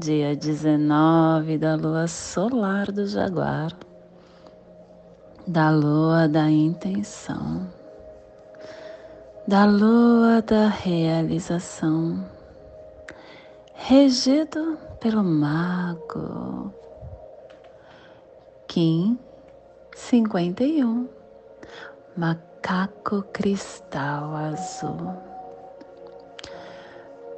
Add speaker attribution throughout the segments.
Speaker 1: dia 19 da lua solar do Jaguar, da lua da intenção, da lua da realização, regido pelo Mago Kim 51, macaco cristal azul.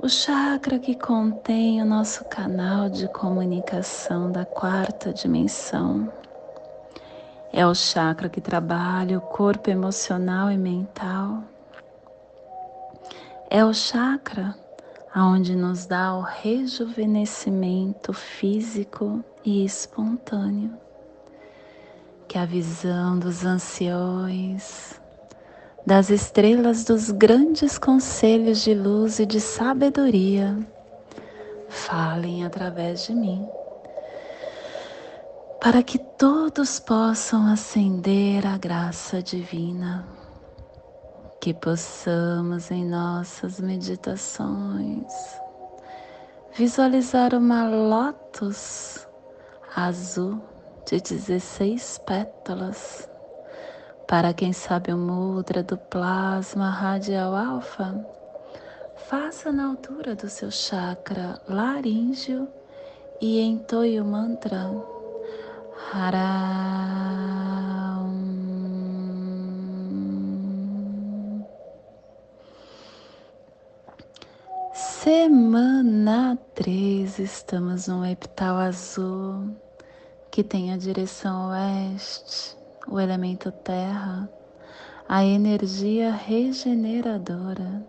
Speaker 1: o chakra que contém o nosso canal de comunicação da quarta dimensão. É o chakra que trabalha o corpo emocional e mental. É o chakra aonde nos dá o rejuvenescimento físico e espontâneo que a visão dos anciões, das estrelas dos grandes conselhos de luz e de sabedoria falem através de mim, para que todos possam acender a graça divina, que possamos em nossas meditações visualizar uma lótus azul de 16 pétalas. Para quem sabe o mudra do plasma radial alfa, faça na altura do seu chakra laríngeo e entoie o mantra Haram. Semana 3, estamos no epital azul que tem a direção oeste, o elemento terra, a energia regeneradora,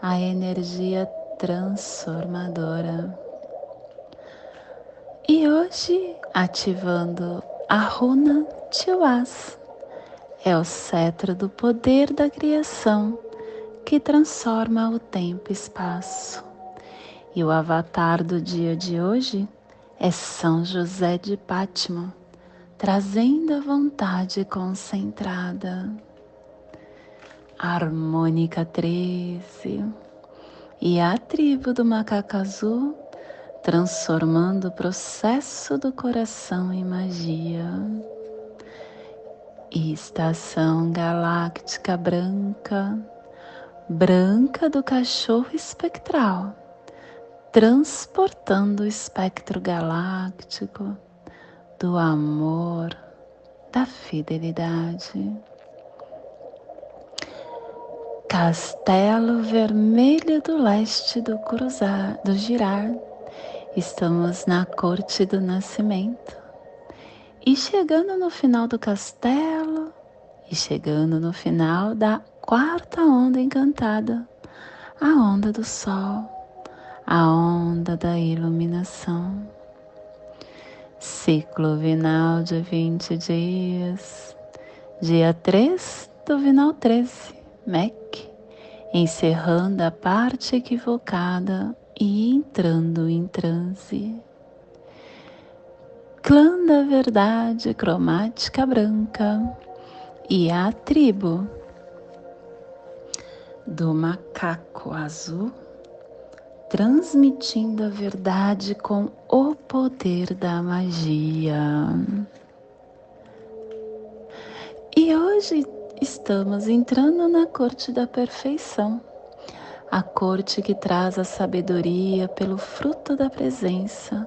Speaker 1: a energia transformadora. E hoje, ativando a runa Tiwaz, é o cetro do poder da criação que transforma o tempo e espaço. E o avatar do dia de hoje é São José de Pátima, trazendo a vontade concentrada. Harmônica 13 e a tribo do macaco azul transformando o processo do coração em magia. estação galáctica branca, branca do cachorro espectral transportando o espectro galáctico do amor, da fidelidade. Castelo Vermelho do Leste do Cruzar, do Girar. Estamos na Corte do Nascimento. E chegando no final do castelo, e chegando no final da quarta onda encantada, a onda do sol a onda da iluminação. Ciclo vinal de 20 dias, dia 3 do vinal 13, MEC, encerrando a parte equivocada e entrando em transe. Clã da Verdade Cromática Branca e a tribo. Do Macaco Azul transmitindo a verdade com o poder da magia. E hoje estamos entrando na corte da perfeição, a corte que traz a sabedoria pelo fruto da presença,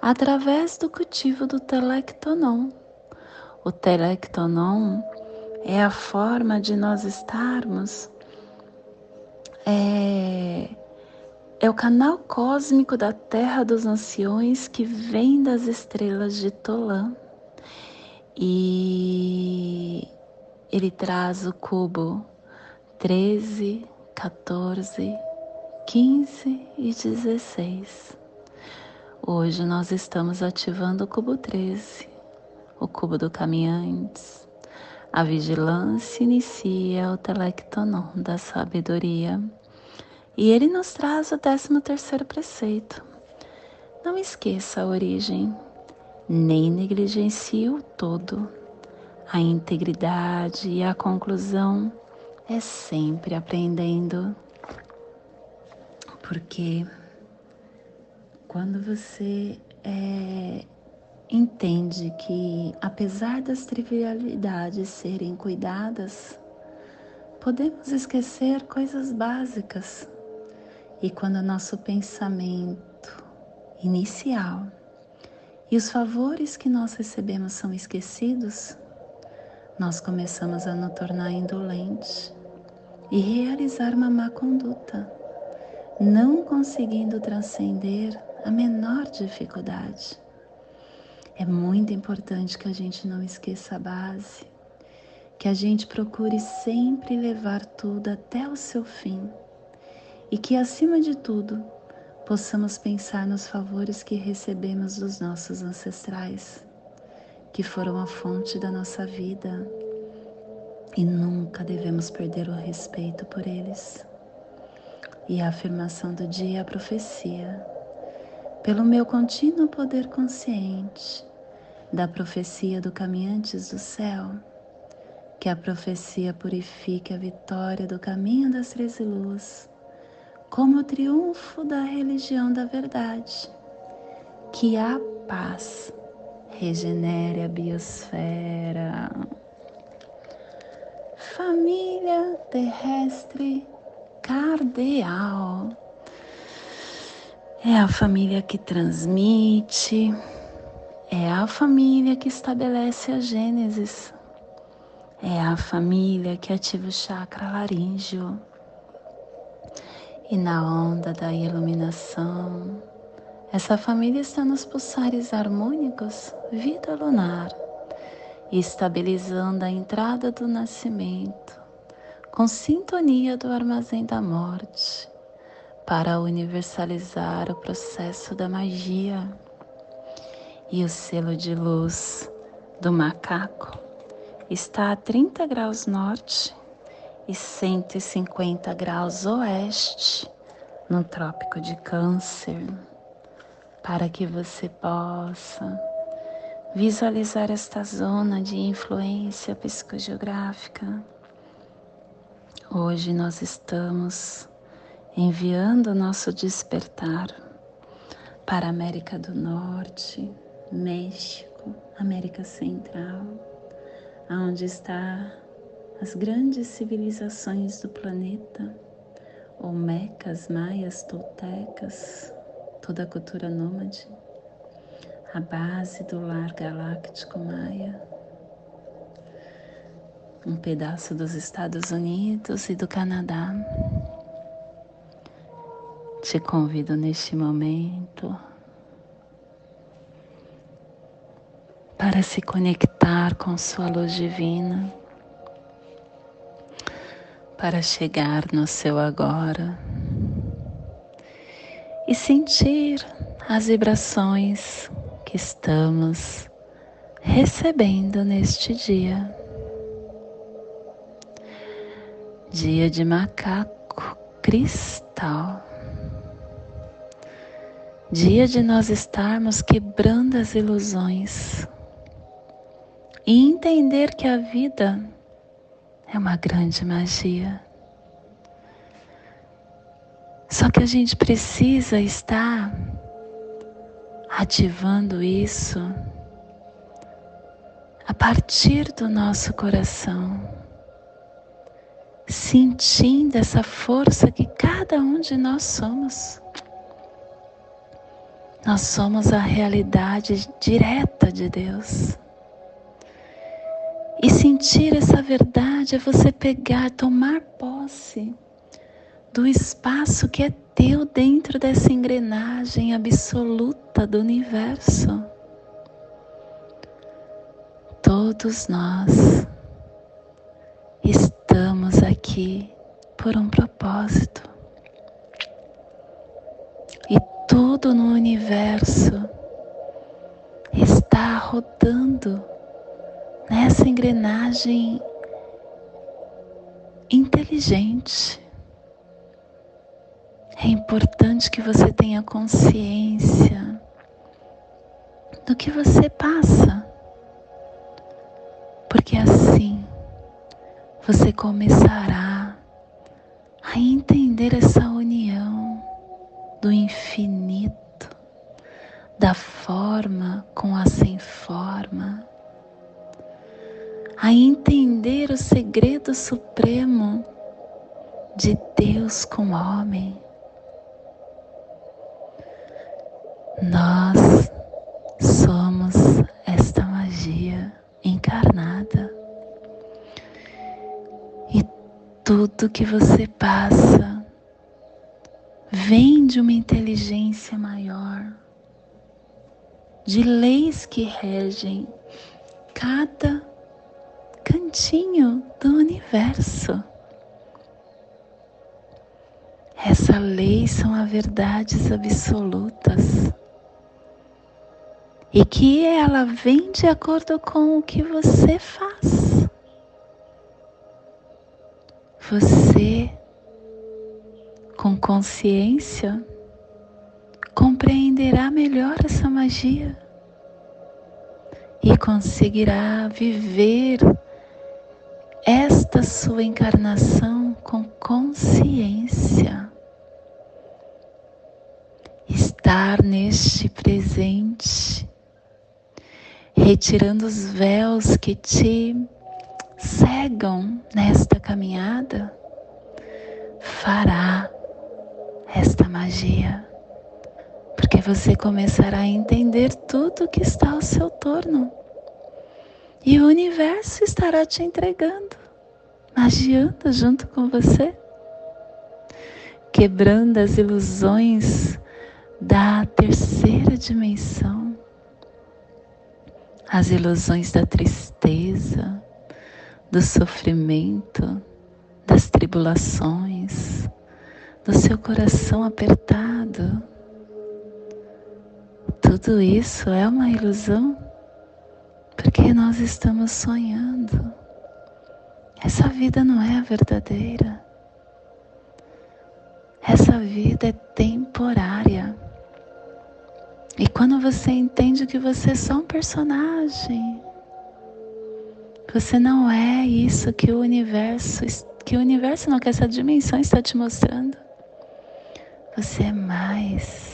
Speaker 1: através do cultivo do telectonon. O telectonon é a forma de nós estarmos, é, é o canal cósmico da Terra dos Anciões que vem das estrelas de Tolã. E ele traz o cubo 13, 14, 15 e 16. Hoje nós estamos ativando o cubo 13, o cubo do caminhantes. A vigilância inicia o telectonon da sabedoria e ele nos traz o 13 terceiro preceito. Não esqueça a origem, nem negligencie o todo. A integridade e a conclusão é sempre aprendendo. Porque quando você é, entende que, apesar das trivialidades serem cuidadas, podemos esquecer coisas básicas. E quando o nosso pensamento inicial e os favores que nós recebemos são esquecidos, nós começamos a nos tornar indolente e realizar uma má conduta, não conseguindo transcender a menor dificuldade. É muito importante que a gente não esqueça a base, que a gente procure sempre levar tudo até o seu fim e que, acima de tudo, possamos pensar nos favores que recebemos dos nossos ancestrais, que foram a fonte da nossa vida e nunca devemos perder o respeito por eles. E a afirmação do dia é a profecia pelo meu contínuo poder consciente da profecia do Caminhantes do Céu, que a profecia purifique a vitória do caminho das três luzes, como o triunfo da religião da verdade, que a paz regenere a biosfera. Família terrestre cardeal é a família que transmite, é a família que estabelece a Gênesis, é a família que ativa o chakra laríngeo. E na onda da iluminação, essa família está nos pulsares harmônicos, vida lunar, estabilizando a entrada do nascimento, com sintonia do armazém da morte para universalizar o processo da magia e o selo de luz do macaco. Está a 30 graus norte e 150 graus oeste no Trópico de Câncer, para que você possa visualizar esta zona de influência psicogeográfica. Hoje nós estamos enviando nosso despertar para América do Norte, México, América Central, aonde está as grandes civilizações do planeta, Olmecas, Maias, Toltecas, toda a cultura nômade, a base do lar galáctico Maia, um pedaço dos Estados Unidos e do Canadá. Te convido neste momento para se conectar com Sua luz divina, para chegar no seu agora e sentir as vibrações que estamos recebendo neste dia. Dia de macaco cristal dia de nós estarmos quebrando as ilusões e entender que a vida é uma grande magia. Só que a gente precisa estar ativando isso a partir do nosso coração, sentindo essa força que cada um de nós somos Nós somos a realidade direta de Deus. E sentir essa verdade é você pegar, tomar posse do espaço que é teu dentro dessa engrenagem absoluta do universo. Todos nós estamos aqui por um propósito. E tudo no universo está rodando nessa engrenagem inteligente. É importante que você tenha consciência do que você passa, porque assim você começará a entender essa união do infinito, segredo supremo de Deus com o homem. Nós somos esta magia encarnada. E tudo que você passa vem de uma inteligência maior, de leis que regem cada cantinho do universo. Essa lei são as verdades absolutas e que ela vem de acordo com o que você faz. Você, com consciência, compreenderá melhor essa magia e conseguirá viver esta sua encarnação com consciência. Estar neste presente, retirando os véus que te cegam nesta caminhada, fará esta magia, porque você começará a entender tudo que está ao seu torno e o universo estará te entregando, magiando junto com você, quebrando as ilusões da terceira dimensão, as ilusões da tristeza, do sofrimento, das tribulações, do seu coração apertado. Tudo isso é uma ilusão porque nós estamos sonhando. Essa vida não é a verdadeira. Essa vida é temporária. E quando você entende que você é só um personagem, você não é isso que o universo, que o universo não, que essa dimensão está te mostrando. Você é mais.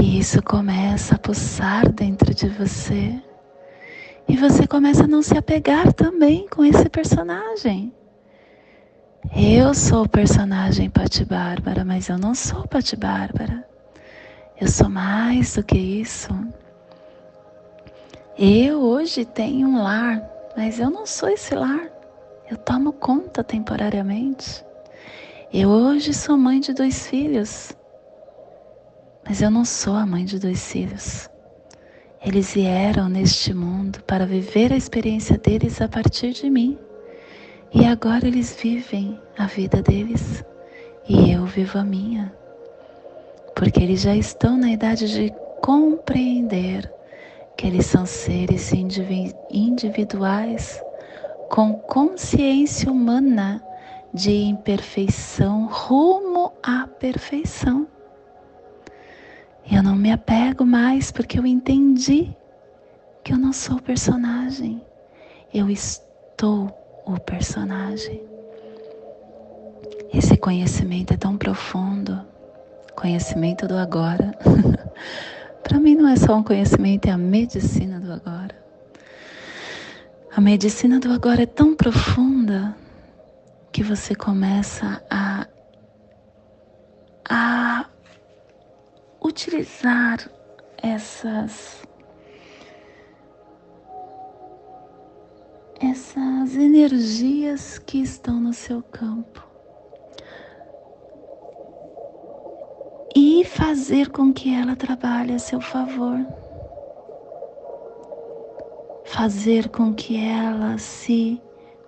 Speaker 1: E isso começa a pulsar dentro de você. E você começa a não se apegar também com esse personagem. Eu sou o personagem Pati Bárbara, mas eu não sou Pati Bárbara. Eu sou mais do que isso. Eu hoje tenho um lar, mas eu não sou esse lar. Eu tomo conta temporariamente. Eu hoje sou mãe de dois filhos, mas eu não sou a mãe de dois filhos. Eles vieram neste mundo para viver a experiência deles a partir de mim. E agora eles vivem a vida deles e eu vivo a minha. Porque eles já estão na idade de compreender que eles são seres individuais com consciência humana de imperfeição rumo à perfeição. Eu não me apego mais porque eu entendi que eu não sou o personagem, eu estou o personagem. Esse conhecimento é tão profundo, conhecimento do agora. Para mim não é só um conhecimento, é a medicina do agora. A medicina do agora é tão profunda que você começa a, a utilizar essas essas energias que estão no seu campo e fazer com que ela trabalhe a seu favor. Fazer com que ela se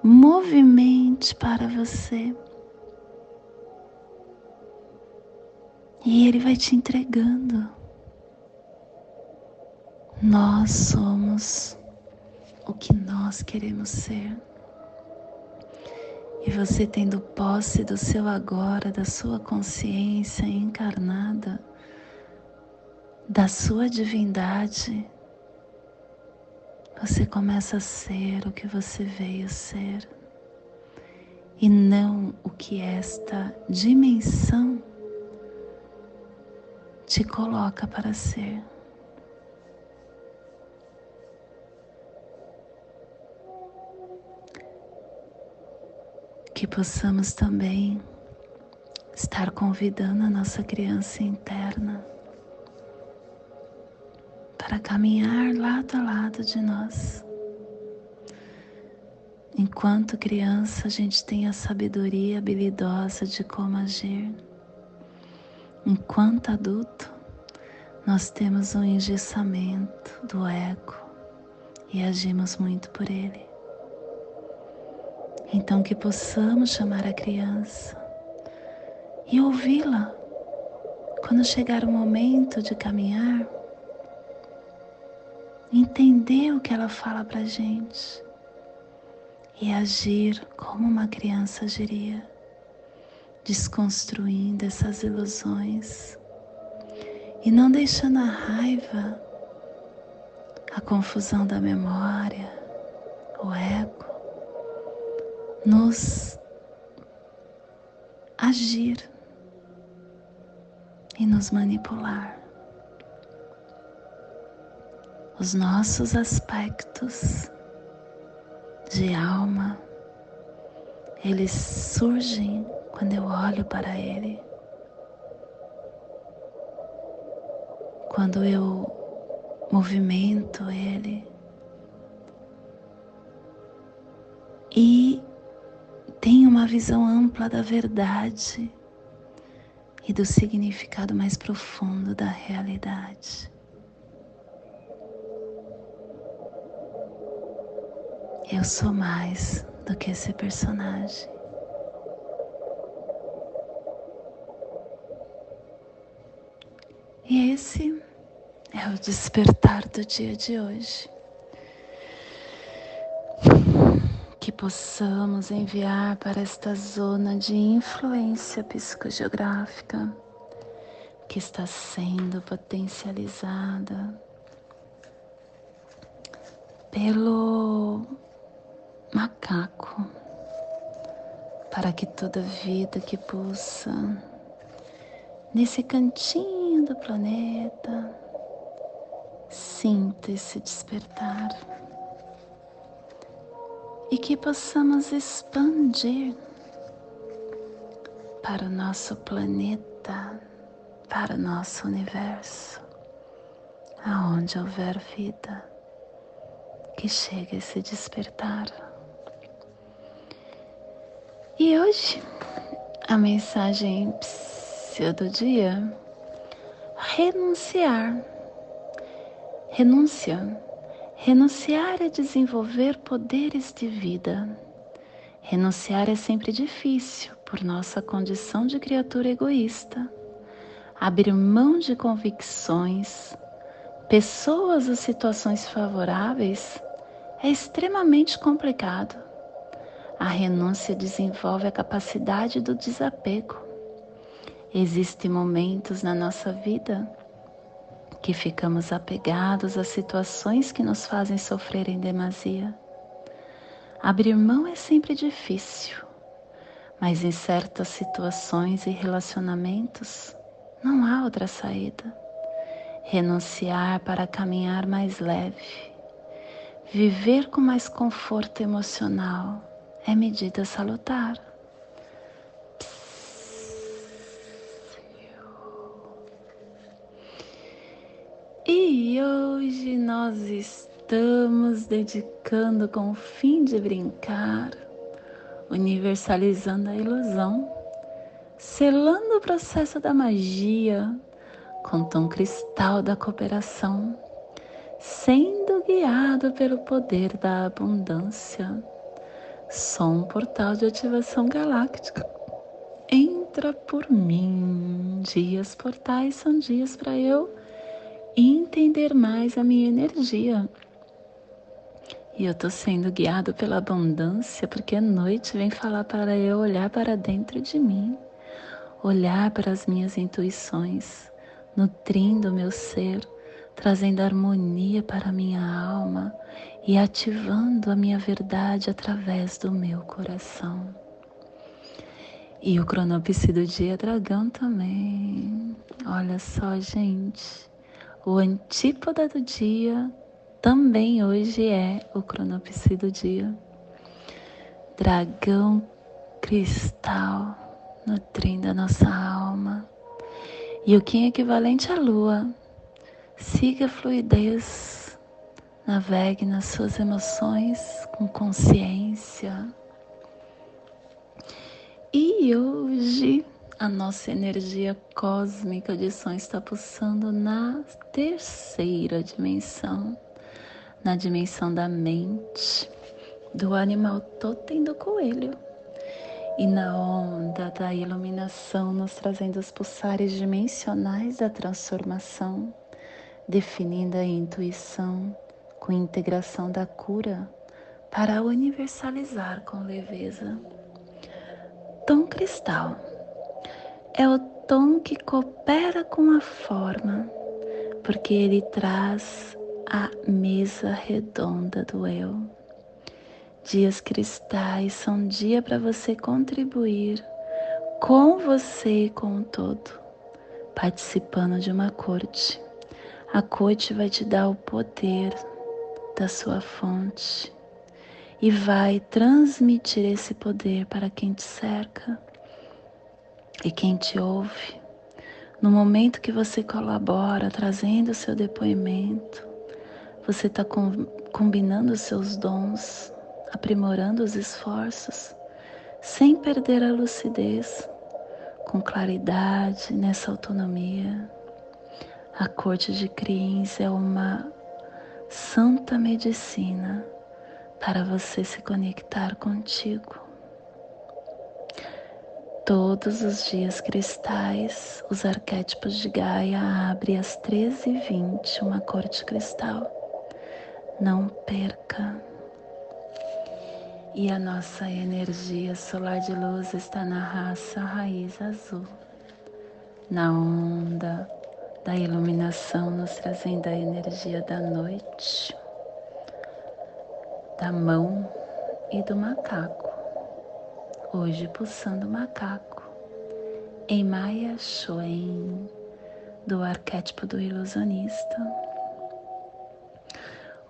Speaker 1: movimente para você. E Ele vai te entregando. Nós somos o que nós queremos ser. E você tendo posse do seu agora, da sua consciência encarnada, da sua divindade, você começa a ser o que você veio ser e não o que esta dimensão te coloca para ser. Que possamos também estar convidando a nossa criança interna para caminhar lado a lado de nós. Enquanto criança, a gente tem a sabedoria habilidosa de como agir. Enquanto adulto, nós temos um engessamento do ego e agimos muito por ele. Então, que possamos chamar a criança e ouvi-la quando chegar o momento de caminhar, entender o que ela fala para gente e agir como uma criança agiria desconstruindo essas ilusões e não deixando a raiva, a confusão da memória, o ego, nos agir e nos manipular. Os nossos aspectos de alma, eles surgem quando eu olho para Ele, quando eu movimento Ele e tenho uma visão ampla da verdade e do significado mais profundo da realidade. Eu sou mais do que esse personagem. E esse é o despertar do dia de hoje. Que possamos enviar para esta zona de influência psicogeográfica que está sendo potencializada pelo macaco, para que toda vida que pulsa nesse cantinho do planeta, sinta esse despertar e que possamos expandir para o nosso planeta, para o nosso universo, aonde houver vida, que chegue esse despertar. E hoje a mensagem do dia, renunciar. Renúncia. Renunciar é desenvolver poderes de vida. Renunciar é sempre difícil por nossa condição de criatura egoísta. Abrir mão de convicções, pessoas ou situações favoráveis é extremamente complicado. A renúncia desenvolve a capacidade do desapego Existem momentos na nossa vida que ficamos apegados a situações que nos fazem sofrer em demasia. Abrir mão é sempre difícil, mas em certas situações e relacionamentos não há outra saída. Renunciar para caminhar mais leve, viver com mais conforto emocional é medida salutar. Hoje nós estamos dedicando com o fim de brincar, universalizando a ilusão, selando o processo da magia com tom cristal da cooperação, sendo guiado pelo poder da abundância. Sou um portal de ativação galáctica. Entra por mim. Dias portais são dias para eu entender mais a minha energia. E eu estou sendo guiado pela abundância, porque a noite vem falar para eu olhar para dentro de mim, olhar para as minhas intuições, nutrindo o meu ser, trazendo harmonia para a minha alma e ativando a minha verdade através do meu coração. E o cronopse do dia dragão também. Olha só, gente. O antípoda do dia também hoje é o cronopse do dia. Dragão cristal nutrindo a nossa alma. E o Kim equivalente à lua. Siga a fluidez, navegue nas suas emoções com consciência. E hoje a nossa energia cósmica de som está pulsando na terceira dimensão, na dimensão da mente, do animal totem do coelho. E na onda da iluminação, nos trazendo os pulsares dimensionais da transformação, definindo a intuição com integração da cura para universalizar com leveza. Tom cristal é o tom que coopera com a forma, porque ele traz a mesa redonda do eu. Dias cristais são dia para você contribuir com você e com o todo, participando de uma corte. A corte vai te dar o poder da sua fonte e vai transmitir esse poder para quem te cerca e quem te ouve, no momento que você colabora, trazendo o seu depoimento, você está com, combinando os seus dons, aprimorando os esforços, sem perder a lucidez, com claridade nessa autonomia. A corte de Criens é uma santa medicina para você se conectar contigo Todos os dias cristais, os arquétipos de Gaia abrem às 13h20 uma corte cristal. Não perca. E a nossa energia solar de luz está na raça raiz azul, na onda da iluminação, nos trazendo a energia da noite, da mão e do macaco hoje pulsando macaco, em Maya Shoen, do arquétipo do ilusionista.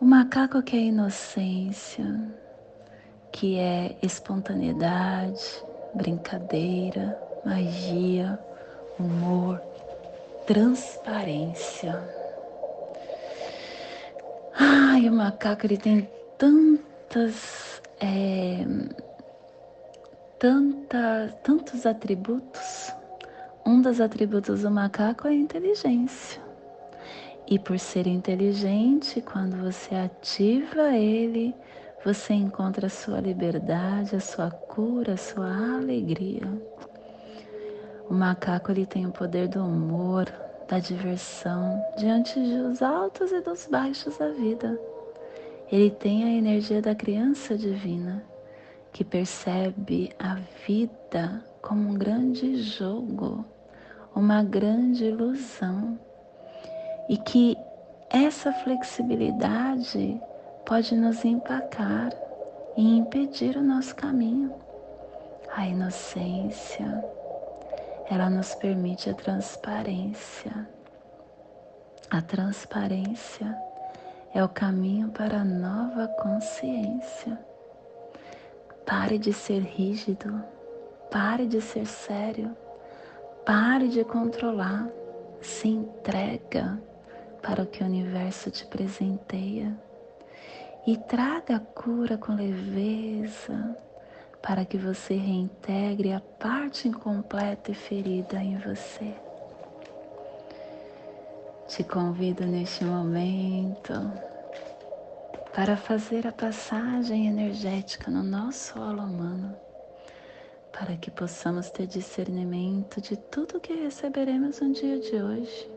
Speaker 1: O macaco que é inocência, que é espontaneidade, brincadeira, magia, humor, transparência. Ai, o macaco ele tem tantas é, tanta, tantos atributos. Um dos atributos do macaco é a inteligência. E por ser inteligente, quando você ativa ele, você encontra a sua liberdade, a sua cura, a sua alegria. O macaco ele tem o poder do humor, da diversão diante dos altos e dos baixos da vida. Ele tem a energia da criança divina que percebe a vida como um grande jogo, uma grande ilusão, e que essa flexibilidade pode nos empacar e impedir o nosso caminho. A inocência, ela nos permite a transparência. A transparência é o caminho para a nova consciência Pare de ser rígido, pare de ser sério, pare de controlar, se entrega, para o que o universo te presenteia. E traga a cura com leveza para que você reintegre a parte incompleta e ferida em você. Te convido neste momento para fazer a passagem energética no nosso holo humano, para que possamos ter discernimento de tudo que receberemos no dia de hoje.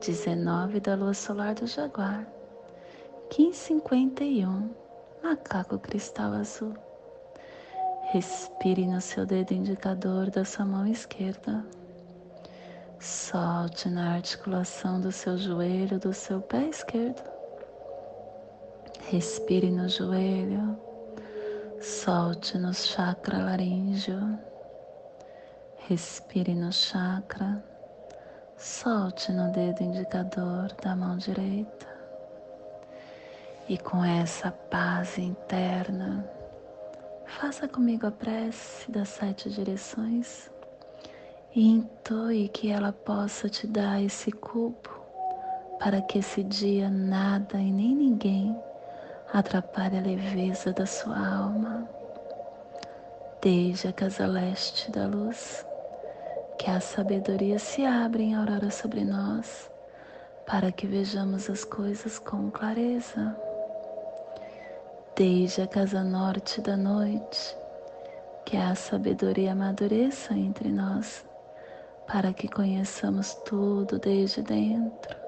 Speaker 1: 19 da lua solar do Jaguar, 1551, macaco cristal azul. Respire no seu dedo indicador da sua mão esquerda. Solte na articulação do seu joelho do seu pé esquerdo. Respire no joelho. Solte no chakra laríngeo. Respire no chakra. Solte no dedo indicador da mão direita. E com essa paz interna, faça comigo a prece das sete direções e entoe que ela possa te dar esse cubo para que esse dia nada e nem ninguém atrapalhe a leveza da sua alma. Desde a casa leste da luz, que a sabedoria se abra em aurora sobre nós, para que vejamos as coisas com clareza. Desde a casa norte da noite, que a sabedoria amadureça entre nós, para que conheçamos tudo desde dentro,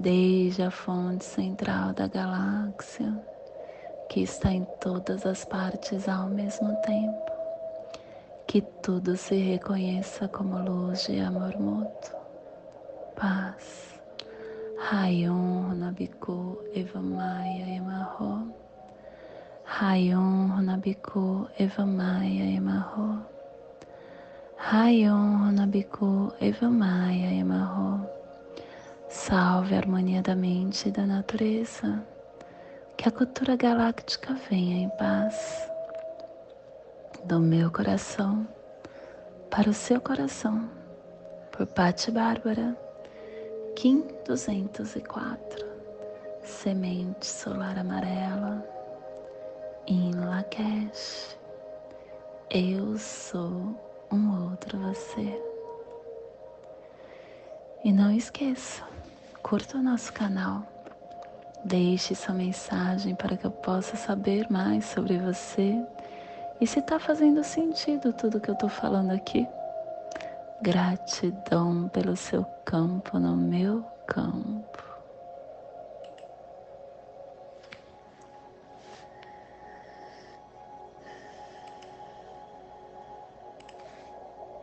Speaker 1: desde a fonte central da galáxia, que está em todas as partes ao mesmo tempo, que tudo se reconheça como luz de amor mútuo, paz. Rayon Nabiku Evamaya Emarro. Rayon Nabiku Evamaya Emarro. Rayon Honabiku Evamaya Emarro. Salve a harmonia da mente e da natureza. Que a cultura galáctica venha em paz. Do meu coração para o seu coração. Por Patti Bárbara, Kim 204. Semente solar amarela. Em Lakesh. Eu sou um outro você. E não esqueça, curta o nosso canal, deixe sua mensagem para que eu possa saber mais sobre você e se está fazendo sentido tudo que eu estou falando aqui. Gratidão pelo seu campo no meu campo.